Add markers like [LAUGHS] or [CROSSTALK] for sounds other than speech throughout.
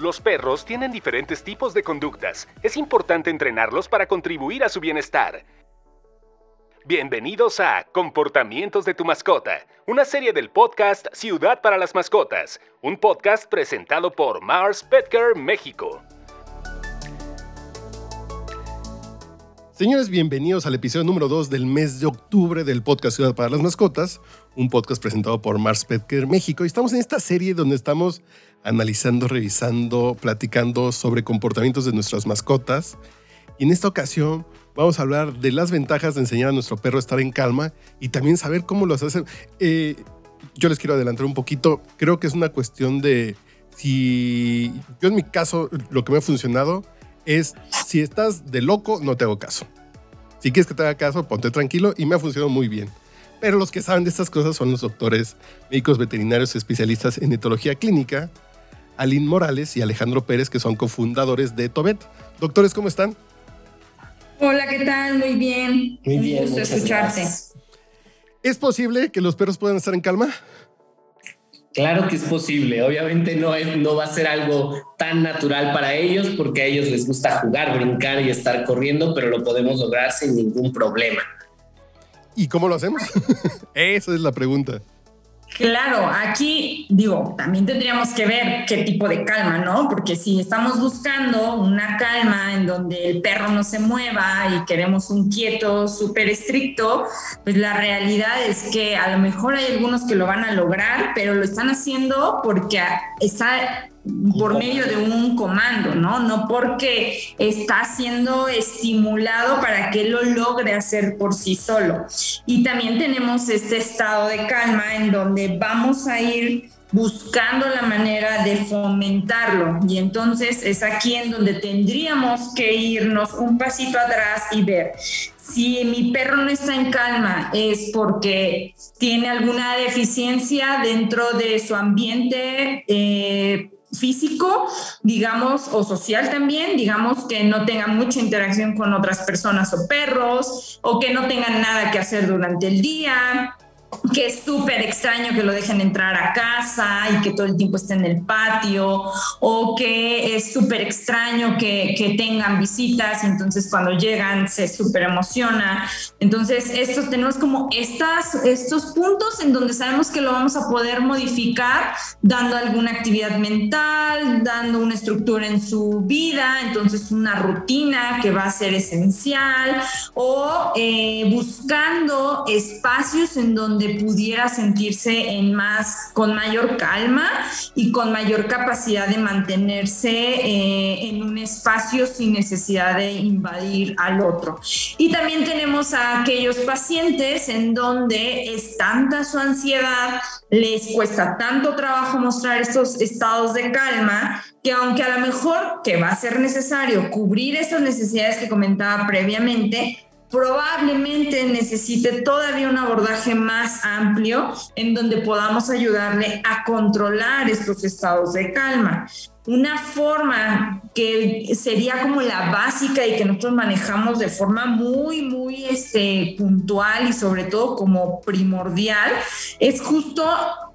Los perros tienen diferentes tipos de conductas. Es importante entrenarlos para contribuir a su bienestar. Bienvenidos a Comportamientos de tu mascota, una serie del podcast Ciudad para las Mascotas, un podcast presentado por Mars Petcare México. Señores, bienvenidos al episodio número 2 del mes de octubre del podcast Ciudad para las Mascotas, un podcast presentado por Mars Petker México. Y estamos en esta serie donde estamos analizando, revisando, platicando sobre comportamientos de nuestras mascotas. Y en esta ocasión vamos a hablar de las ventajas de enseñar a nuestro perro a estar en calma y también saber cómo los hacen. Eh, yo les quiero adelantar un poquito. Creo que es una cuestión de si yo en mi caso lo que me ha funcionado es si estás de loco, no te hago caso. Si quieres que te haga caso, ponte tranquilo y me ha funcionado muy bien. Pero los que saben de estas cosas son los doctores, médicos veterinarios especialistas en etología clínica, Aline Morales y Alejandro Pérez, que son cofundadores de Tobet. Doctores, ¿cómo están? Hola, ¿qué tal? Muy bien. Muy bien. Un gusto escucharte. ¿Es posible que los perros puedan estar en calma? Claro que es posible. Obviamente no, es, no va a ser algo tan natural para ellos porque a ellos les gusta jugar, brincar y estar corriendo, pero lo podemos lograr sin ningún problema. ¿Y cómo lo hacemos? [LAUGHS] Esa es la pregunta. Claro, aquí digo, también tendríamos que ver qué tipo de calma, ¿no? Porque si estamos buscando una calma en donde el perro no se mueva y queremos un quieto súper estricto, pues la realidad es que a lo mejor hay algunos que lo van a lograr, pero lo están haciendo porque está por medio de un comando, ¿no? No porque está siendo estimulado para que lo logre hacer por sí solo. Y también tenemos este estado de calma en donde vamos a ir buscando la manera de fomentarlo. Y entonces es aquí en donde tendríamos que irnos un pasito atrás y ver si mi perro no está en calma es porque tiene alguna deficiencia dentro de su ambiente. Eh, físico, digamos, o social también, digamos que no tengan mucha interacción con otras personas o perros, o que no tengan nada que hacer durante el día, que es súper extraño que lo dejen entrar a casa y que todo el tiempo esté en el patio, o que es súper extraño que, que, tengan visitas y entonces cuando llegan se súper emociona. Entonces, estos tenemos como estas, estos puntos en donde sabemos que lo vamos a poder modificar dando alguna actividad mental, dando una estructura en su vida, entonces una rutina que va a ser esencial, o eh, buscando espacios en donde pudiera sentirse en más, con mayor calma y con mayor capacidad de mantenerse eh, en un espacio sin necesidad de invadir al otro. Y también tenemos a aquellos pacientes en donde es tanta su ansiedad, les cuesta tanto trabajo mostrar estos estados de calma que aunque a lo mejor que va a ser necesario cubrir esas necesidades que comentaba previamente, probablemente necesite todavía un abordaje más amplio en donde podamos ayudarle a controlar estos estados de calma. Una forma que sería como la básica y que nosotros manejamos de forma muy, muy este, puntual y sobre todo como primordial es justo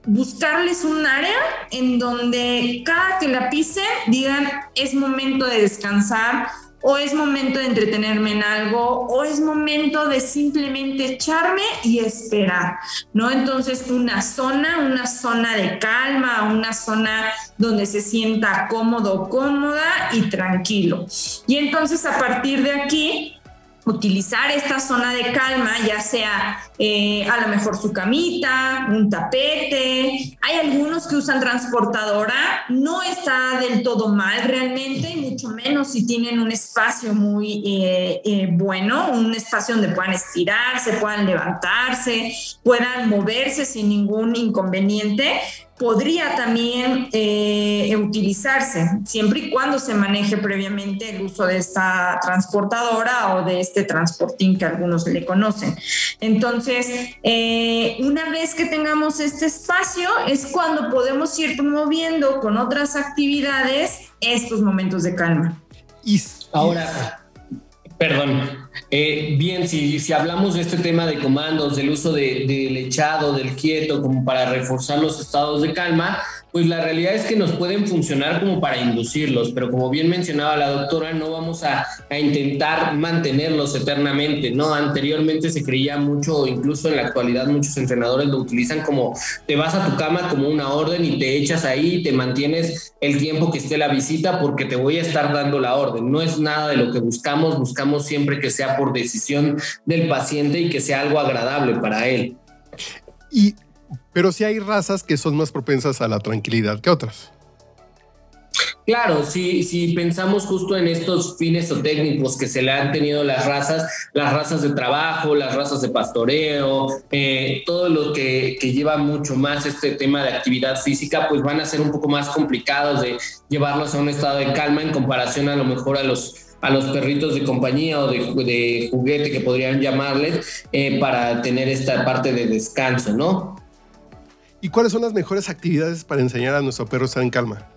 buscarles un área en donde cada que la pisen digan es momento de descansar, o es momento de entretenerme en algo, o es momento de simplemente echarme y esperar, ¿no? Entonces, una zona, una zona de calma, una zona donde se sienta cómodo, cómoda y tranquilo. Y entonces, a partir de aquí, utilizar esta zona de calma, ya sea eh, a lo mejor su camita, un tapete. Hay algunos que usan transportadora, no está del todo mal realmente, mucho menos si tienen un espacio muy eh, eh, bueno, un espacio donde puedan estirarse, puedan levantarse, puedan moverse sin ningún inconveniente podría también eh, utilizarse, siempre y cuando se maneje previamente el uso de esta transportadora o de este transportín que algunos le conocen. Entonces, eh, una vez que tengamos este espacio, es cuando podemos ir promoviendo con otras actividades estos momentos de calma. Y ahora, Perdón. Eh, bien, si, si, hablamos de este tema de comandos, del uso del echado, del quieto, como para reforzar los estados de calma, pues la realidad es que nos pueden funcionar como para inducirlos, pero como bien mencionaba la doctora, no vamos a, a intentar mantenerlos eternamente, ¿no? Anteriormente se creía mucho, incluso en la actualidad muchos entrenadores lo utilizan como te vas a tu cama como una orden y te echas ahí y te mantienes el tiempo que esté la visita porque te voy a estar dando la orden. No es nada de lo que buscamos, buscamos siempre que sea por decisión del paciente y que sea algo agradable para él. Y pero sí hay razas que son más propensas a la tranquilidad que otras. Claro, si, si pensamos justo en estos fines o técnicos que se le han tenido las razas, las razas de trabajo, las razas de pastoreo, eh, todo lo que, que, lleva mucho más este tema de actividad física, pues van a ser un poco más complicados de llevarlos a un estado de calma en comparación a lo mejor a los a los perritos de compañía o de, de juguete que podrían llamarles eh, para tener esta parte de descanso, ¿no? ¿Y cuáles son las mejores actividades para enseñar a nuestro perro a estar en calma?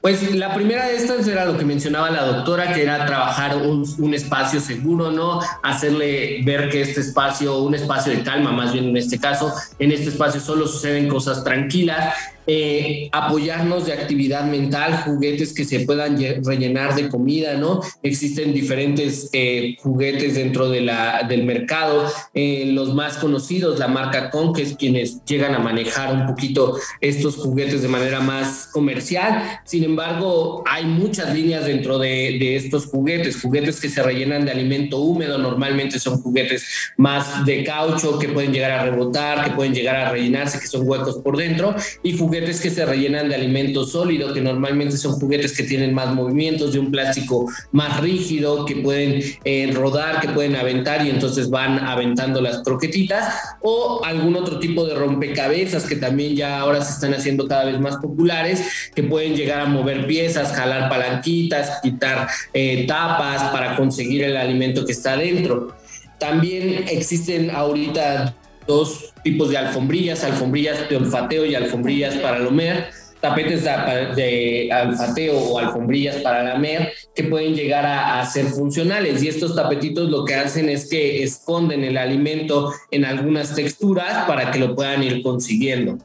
Pues la primera de estas era lo que mencionaba la doctora, que era trabajar un, un, espacio seguro, ¿no? Hacerle ver que este espacio, un espacio de calma, más bien en este caso, en este espacio solo suceden cosas tranquilas eh, apoyarnos de actividad mental, juguetes que se puedan rellenar de comida, ¿no? Existen diferentes eh, juguetes dentro de la, del mercado, eh, los más conocidos, la marca Con, que es quienes llegan a manejar un poquito estos juguetes de manera más comercial. Sin embargo, hay muchas líneas dentro de, de estos juguetes, juguetes que se rellenan de alimento húmedo, normalmente son juguetes más de caucho que pueden llegar a rebotar, que pueden llegar a rellenarse, que son huecos por dentro, y juguetes juguetes que se rellenan de alimento sólido, que normalmente son juguetes que tienen más movimientos, de un plástico más rígido, que pueden eh, rodar, que pueden aventar y entonces van aventando las croquetitas, o algún otro tipo de rompecabezas que también ya ahora se están haciendo cada vez más populares, que pueden llegar a mover piezas, jalar palanquitas, quitar eh, tapas para conseguir el alimento que está dentro. También existen ahorita dos tipos de alfombrillas, alfombrillas de olfateo y alfombrillas para lomer, tapetes de, alfateo o alfombrillas para lamer que pueden llegar a, a, ser funcionales y estos tapetitos lo que hacen es que esconden el alimento en algunas texturas para que lo puedan ir consiguiendo.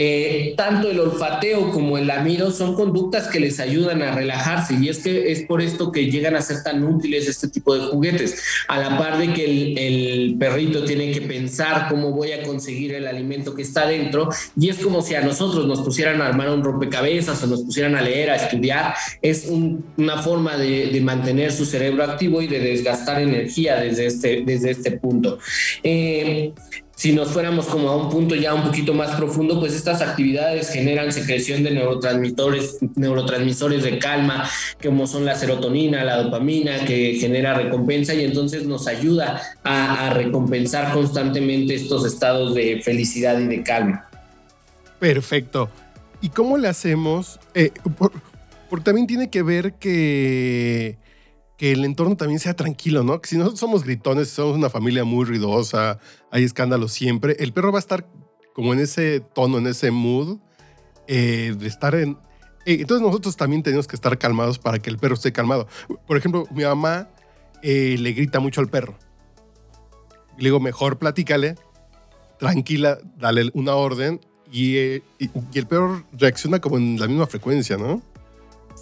Eh, tanto el olfateo como el lamido son conductas que les ayudan a relajarse y es que es por esto que llegan a ser tan útiles este tipo de juguetes, a la par de que el, perrito tiene que pensar cómo voy a conseguir el alimento que está dentro y es como si a nosotros nos pusieran a armar un rompecabezas o nos pusieran a leer, a estudiar, es un, una forma de, de, mantener su cerebro activo y de desgastar energía desde este, desde este punto. Eh, si nos fuéramos como a un punto ya un poquito más profundo, pues estas actividades generan secreción de neurotransmisores, neurotransmisores de calma, como son la serotonina, la dopamina, que genera recompensa y entonces nos ayuda a, recompensar constantemente estos estados de felicidad y de calma. Perfecto. ¿Y cómo le hacemos? Eh, porque también tiene que ver que que el entorno también sea tranquilo, ¿no? Que si nosotros somos gritones, somos una familia muy ruidosa, hay escándalos siempre, el perro va a estar como en ese tono, en ese mood eh, de estar en... Eh, entonces nosotros también tenemos que estar calmados para que el perro esté calmado. Por ejemplo, mi mamá eh, le grita mucho al perro. Le digo, mejor platícale, tranquila, dale una orden y, y, y el perro reacciona como en la misma frecuencia, ¿no?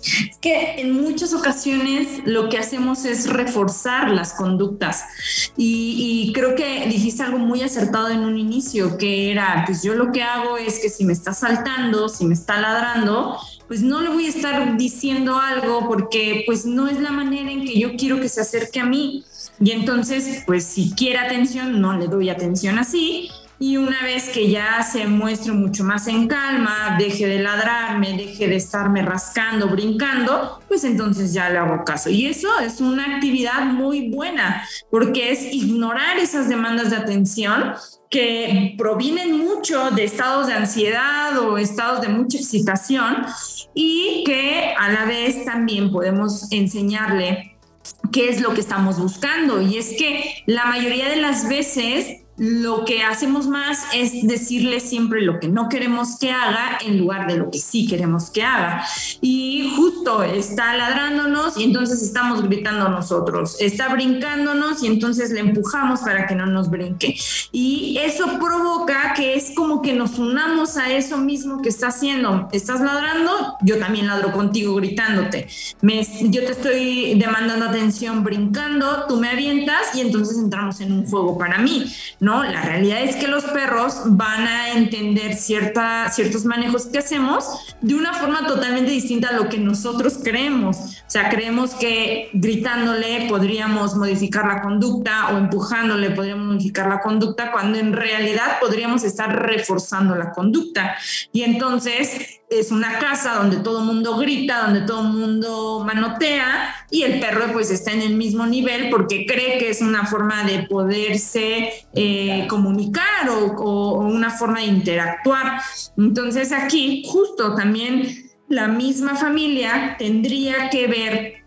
Es que en muchas ocasiones lo que hacemos es reforzar las conductas y, y, creo que dijiste algo muy acertado en un inicio, que era, pues yo lo que hago es que si me está saltando, si me está ladrando, pues no le voy a estar diciendo algo porque pues no es la manera en que yo quiero que se acerque a mí. Y entonces, pues si quiere atención, no le doy atención así y una vez que ya se muestre mucho más en calma, deje de ladrarme, deje de estarme rascando, brincando, pues entonces ya le hago caso. Y eso es una actividad muy buena, porque es ignorar esas demandas de atención que provienen mucho de estados de ansiedad o estados de mucha excitación y que a la vez también podemos enseñarle qué es lo que estamos buscando. Y es que la mayoría de las veces lo que hacemos más es decirle siempre lo que no queremos que haga en lugar de lo que sí queremos que haga. Y justo está ladrándonos y entonces estamos gritando nosotros, está brincándonos y entonces le empujamos para que no nos brinque. Y eso provoca que es como que nos unamos a eso mismo que está haciendo. Estás ladrando, yo también ladro contigo gritándote. Me, yo te estoy demandando atención brincando, tú me avientas y entonces entramos en un juego para mí. ¿No? La realidad es que los perros van a entender cierta, ciertos manejos que hacemos de una forma totalmente distinta a lo que nosotros creemos. O sea, creemos que gritándole podríamos modificar la conducta o empujándole podríamos modificar la conducta cuando en realidad podríamos estar reforzando la conducta. Y entonces es una casa donde todo el mundo grita, donde todo el mundo manotea y el perro pues está en el mismo nivel porque cree que es una forma de poderse eh, comunicar o, o una forma de interactuar. Entonces aquí justo también la misma familia tendría que ver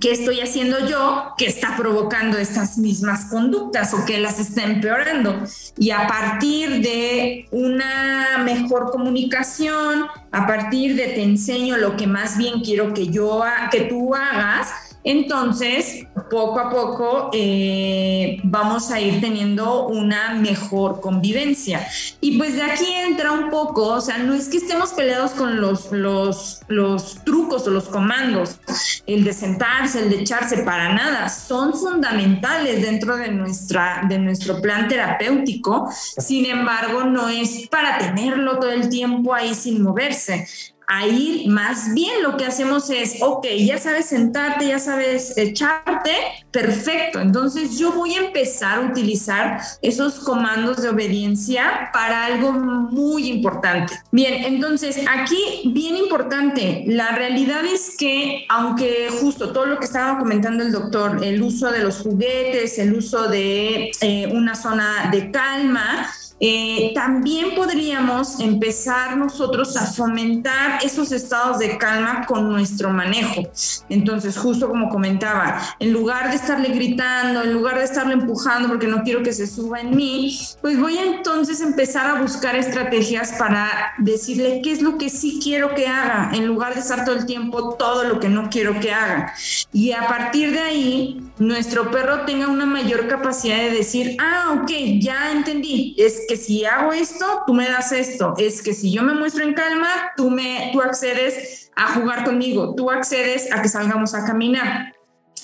¿Qué estoy haciendo yo que está provocando estas mismas conductas o que las está empeorando? Y a partir de una mejor comunicación, a partir de te enseño lo que más bien quiero que yo que tú hagas, entonces, poco a poco eh, vamos a ir teniendo una mejor convivencia. Y pues de aquí entra un poco, o sea, no es que estemos peleados con los, los, los trucos o los comandos, el de sentarse, el de echarse, para nada, son fundamentales dentro de, nuestra, de nuestro plan terapéutico. Sin embargo, no es para tenerlo todo el tiempo ahí sin moverse ahí más bien lo que hacemos es, ok, ya sabes sentarte, ya sabes echarte, perfecto. Entonces yo voy a empezar a utilizar esos comandos de obediencia para algo muy importante. Bien, entonces aquí bien importante, la realidad es que aunque justo todo lo que estaba comentando el doctor, el uso de los juguetes, el uso de eh, una zona de calma, eh, también podríamos empezar nosotros a fomentar esos estados de calma con nuestro manejo. Entonces, justo como comentaba, en lugar de estarle gritando, en lugar de estarle empujando porque no quiero que se suba en mí, pues voy a entonces empezar a buscar estrategias para decirle qué es lo que sí quiero que haga, en lugar de estar todo el tiempo todo lo que no quiero que haga. Y a partir de ahí, nuestro perro tenga una mayor capacidad de decir, ah, ok, ya entendí, es que si hago esto, tú me das esto. Es que si yo me muestro en calma, tú, me, tú accedes a jugar conmigo, tú accedes a que salgamos a caminar.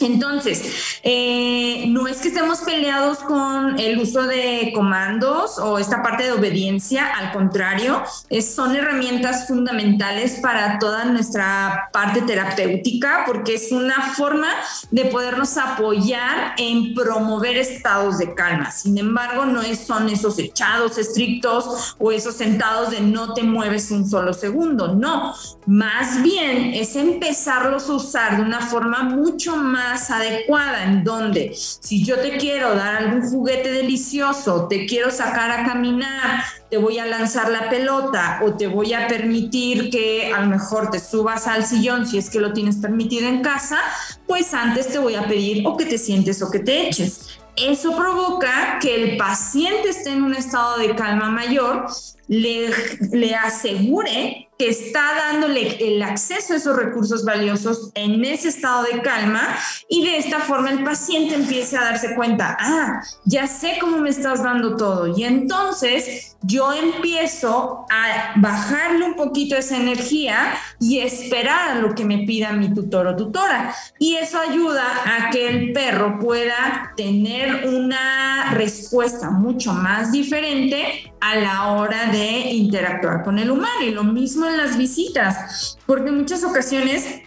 Entonces, eh, no es que estemos peleados con el uso de comandos o esta parte de obediencia, al contrario, son herramientas fundamentales para toda nuestra parte terapéutica porque es una forma de podernos apoyar en promover estados de calma. Sin embargo, no son esos echados estrictos o esos sentados de no te mueves un solo segundo, no, más bien es empezarlos a usar de una forma mucho más adecuada, en donde si yo te quiero dar algún juguete delicioso, te quiero sacar a caminar, te voy a lanzar la pelota o te voy a permitir que a lo mejor te subas al sillón si es que lo tienes permitido en casa, pues antes te voy a pedir o que te sientes o que te eches. Eso provoca que el paciente esté en un estado de calma mayor, le, le asegure que está dándole el acceso a esos recursos valiosos en ese estado de calma y de esta forma el paciente empiece a darse cuenta, ah, ya sé cómo me estás dando todo y entonces yo empiezo a bajarle un poquito esa energía y esperar a lo que me pida mi tutor o tutora. Y eso ayuda a que el perro pueda tener una respuesta mucho más diferente a la hora de interactuar con el humano. Y lo mismo en las visitas, porque en muchas ocasiones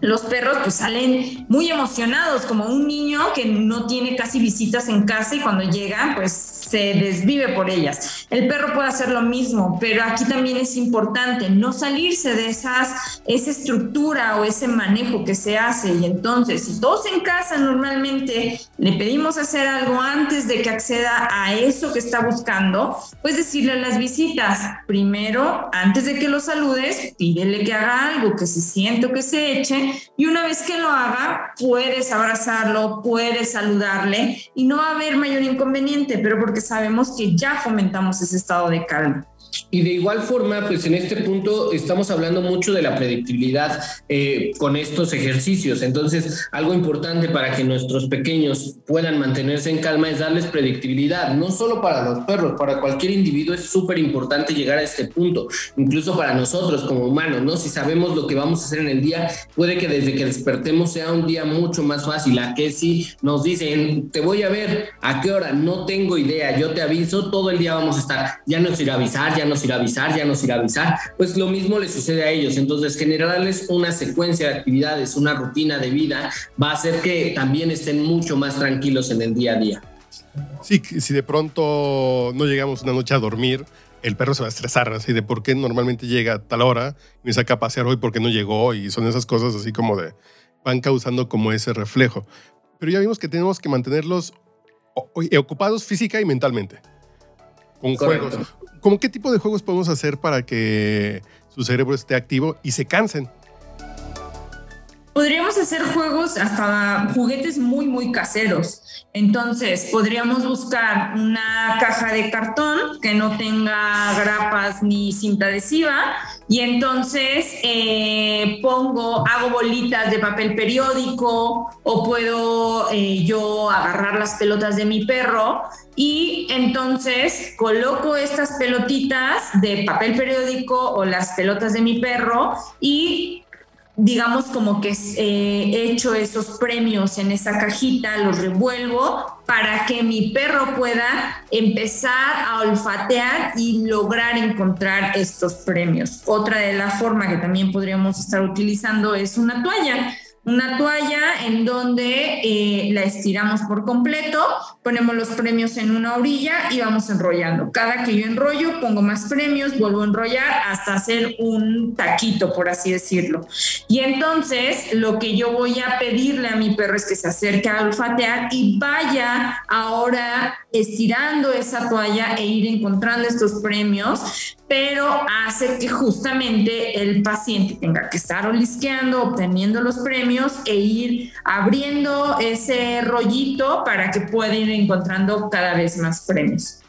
los perros pues salen muy emocionados, como un niño que no tiene casi visitas en casa y cuando llega pues se desvive por ellas. El perro puede hacer lo mismo, pero aquí también es importante no salirse de esas, esa estructura o ese manejo que se hace. Y entonces, si todos en casa normalmente le pedimos hacer algo antes de que acceda a eso que está buscando, pues decirle a las visitas, primero, antes de que lo saludes, pídele que haga algo, que se siente o que se eche y una vez que lo haga, puedes abrazarlo, puedes saludarle y no va a haber mayor inconveniente, pero porque sabemos que ya fomentamos ese estado de calma. Y de igual forma, pues en este punto estamos hablando mucho de la predictibilidad eh, con estos ejercicios. Entonces, algo importante para que nuestros pequeños puedan mantenerse en calma es darles predictibilidad, no solo para los perros, para cualquier individuo es súper importante llegar a este punto, incluso para nosotros como humanos, ¿no? Si sabemos lo que vamos a hacer en el día, puede que desde que despertemos sea un día mucho más fácil. A que si nos dicen, te voy a ver, ¿a qué hora? No tengo idea, yo te aviso, todo el día vamos a estar, ya nos irá a avisar, ya nos irá a avisar, ya nos irá a avisar, pues lo mismo le sucede a ellos. Entonces, generarles una secuencia de actividades, una rutina de vida, va a hacer que también estén mucho más tranquilos en el día a día. Sí, si de pronto no llegamos una noche a dormir, el perro se va a estresar, así de por qué normalmente llega a tal hora y me saca a pasear hoy porque no llegó y son esas cosas así como de van causando como ese reflejo. Pero ya vimos que tenemos que mantenerlos ocupados física y mentalmente con juegos. ¿Cómo qué tipo de juegos podemos hacer para que su cerebro esté activo y se cansen? Podríamos hacer juegos hasta juguetes muy, muy caseros. Entonces, podríamos buscar una caja de cartón que no tenga grapas ni cinta adhesiva y entonces eh, pongo, hago bolitas de papel periódico o puedo eh, yo agarrar las pelotas de mi perro y entonces coloco estas pelotitas de papel periódico o las pelotas de mi perro y digamos como que eh, he hecho esos premios en esa cajita, los revuelvo para que mi perro pueda empezar a olfatear y lograr encontrar estos premios. Otra de las formas que también podríamos estar utilizando es una toalla una toalla en donde eh, la estiramos por completo, ponemos los premios en una orilla y vamos enrollando. Cada que yo enrollo, pongo más premios, vuelvo a enrollar hasta hacer un taquito, por así decirlo. Y entonces lo que yo voy a pedirle a mi perro es que se acerque a olfatear y vaya ahora estirando esa toalla e ir encontrando estos premios pero hace que justamente el paciente tenga que estar olisqueando, obteniendo los premios e ir abriendo ese rollito para que pueda ir encontrando cada vez más premios.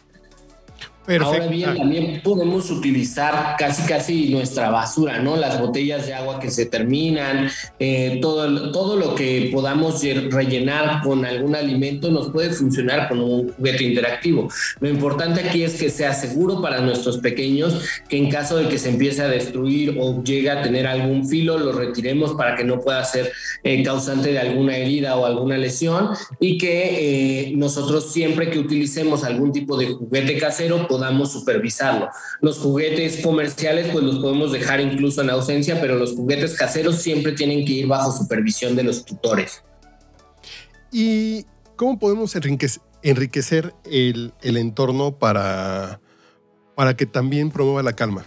Ahora bien, también podemos utilizar casi casi nuestra basura, ¿no? Las botellas de agua que se terminan, eh, todo, todo lo que podamos rellenar con algún alimento nos puede funcionar con un juguete interactivo. Lo importante aquí es que sea seguro para nuestros pequeños, que en caso de que se empiece a destruir o llegue a tener algún filo, lo retiremos para que no pueda ser eh, causante de alguna herida o alguna lesión y que eh, nosotros siempre que utilicemos algún tipo de juguete casero podamos supervisarlo. Los juguetes comerciales pues los podemos dejar incluso en ausencia, pero los juguetes caseros siempre tienen que ir bajo supervisión de los tutores. ¿Y cómo podemos enriquecer el, entorno para, para que también promueva la calma?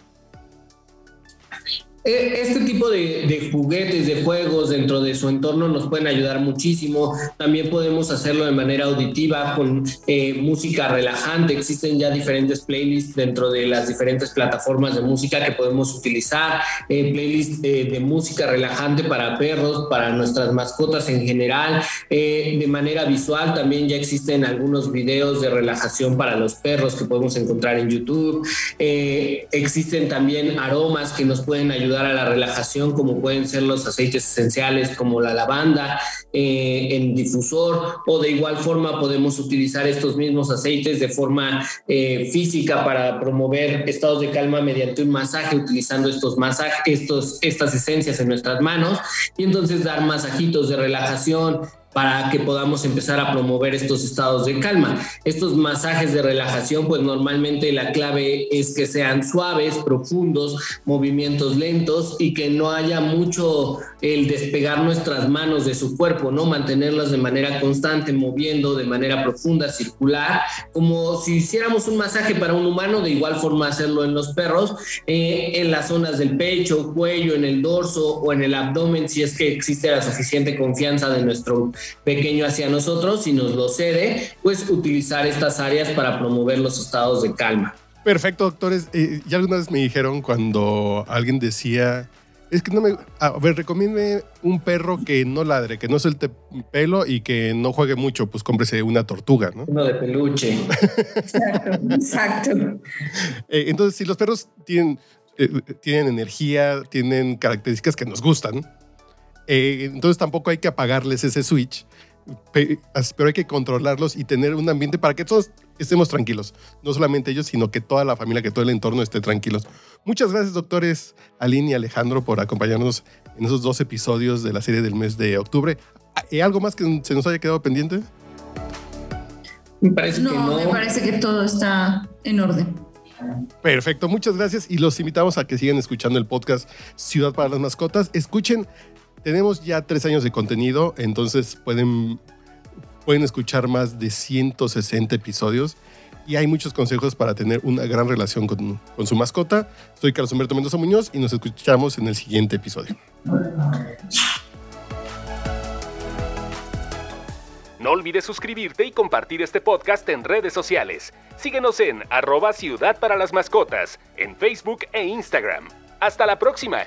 E, este tipo de, juguetes, de juegos dentro de su entorno nos pueden ayudar muchísimo. También podemos hacerlo de manera auditiva con eh, música relajante. Existen ya diferentes playlists dentro de las diferentes plataformas de música que podemos utilizar. Eh, playlists eh, de música relajante para perros, para nuestras mascotas en general. de manera visual también ya existen algunos videos de relajación para los perros que podemos encontrar en YouTube. existen también aromas que nos pueden ayudar a la relajación, como pueden ser los aceites esenciales como la lavanda eh, en difusor, o de igual forma podemos utilizar estos mismos aceites de forma eh, física para promover estados de calma mediante un masaje, utilizando estos masajes, estos, estas esencias en nuestras manos, y entonces dar masajitos de relajación, para que podamos empezar a promover estos estados de calma. Estos masajes de relajación, pues normalmente la clave es que sean suaves, profundos, movimientos lentos y que no haya mucho el despegar nuestras manos de su cuerpo, ¿no? Mantenerlas de manera constante, moviendo de manera profunda, circular, como si hiciéramos un masaje para un humano, de igual forma hacerlo en los perros, eh, en las zonas del pecho, cuello, en el dorso o en el abdomen, si es que existe la suficiente confianza de nuestro pequeño hacia nosotros y nos lo cede, pues utilizar estas áreas para promover los estados de calma. Perfecto, doctores. Eh, ya me dijeron cuando alguien decía Es que no me. A ver, recomiende un perro que no ladre, que no suelte pelo y que no juegue mucho. Pues cómprese una tortuga, ¿no? Uno de peluche. Exacto, exacto. Eh, entonces, si los perros tienen, eh, tienen energía, tienen características que nos gustan, eh, entonces tampoco hay que apagarles ese switch, pero hay que controlarlos y tener un ambiente para que todos estemos tranquilos. No solamente ellos, sino que toda la familia, que todo el entorno esté tranquilos. Muchas gracias, doctores Aline y Alejandro, por acompañarnos en esos dos episodios de la serie del mes de octubre. ¿Hay algo más que se nos haya quedado pendiente? Me parece que No, no. me parece que todo está en orden. Perfecto, muchas gracias y los invitamos a que sigan escuchando el podcast Ciudad para las Mascotas. Escuchen, tenemos ya tres años de contenido, entonces pueden, pueden escuchar más de 160 episodios y hay muchos consejos para tener una gran relación con, con su mascota. Soy Carlos Humberto Mendoza Muñoz y nos escuchamos en el siguiente episodio. No olvides suscribirte y compartir este podcast en redes sociales. Síguenos en arroba Ciudad para las Mascotas, en Facebook e Instagram. Hasta la próxima.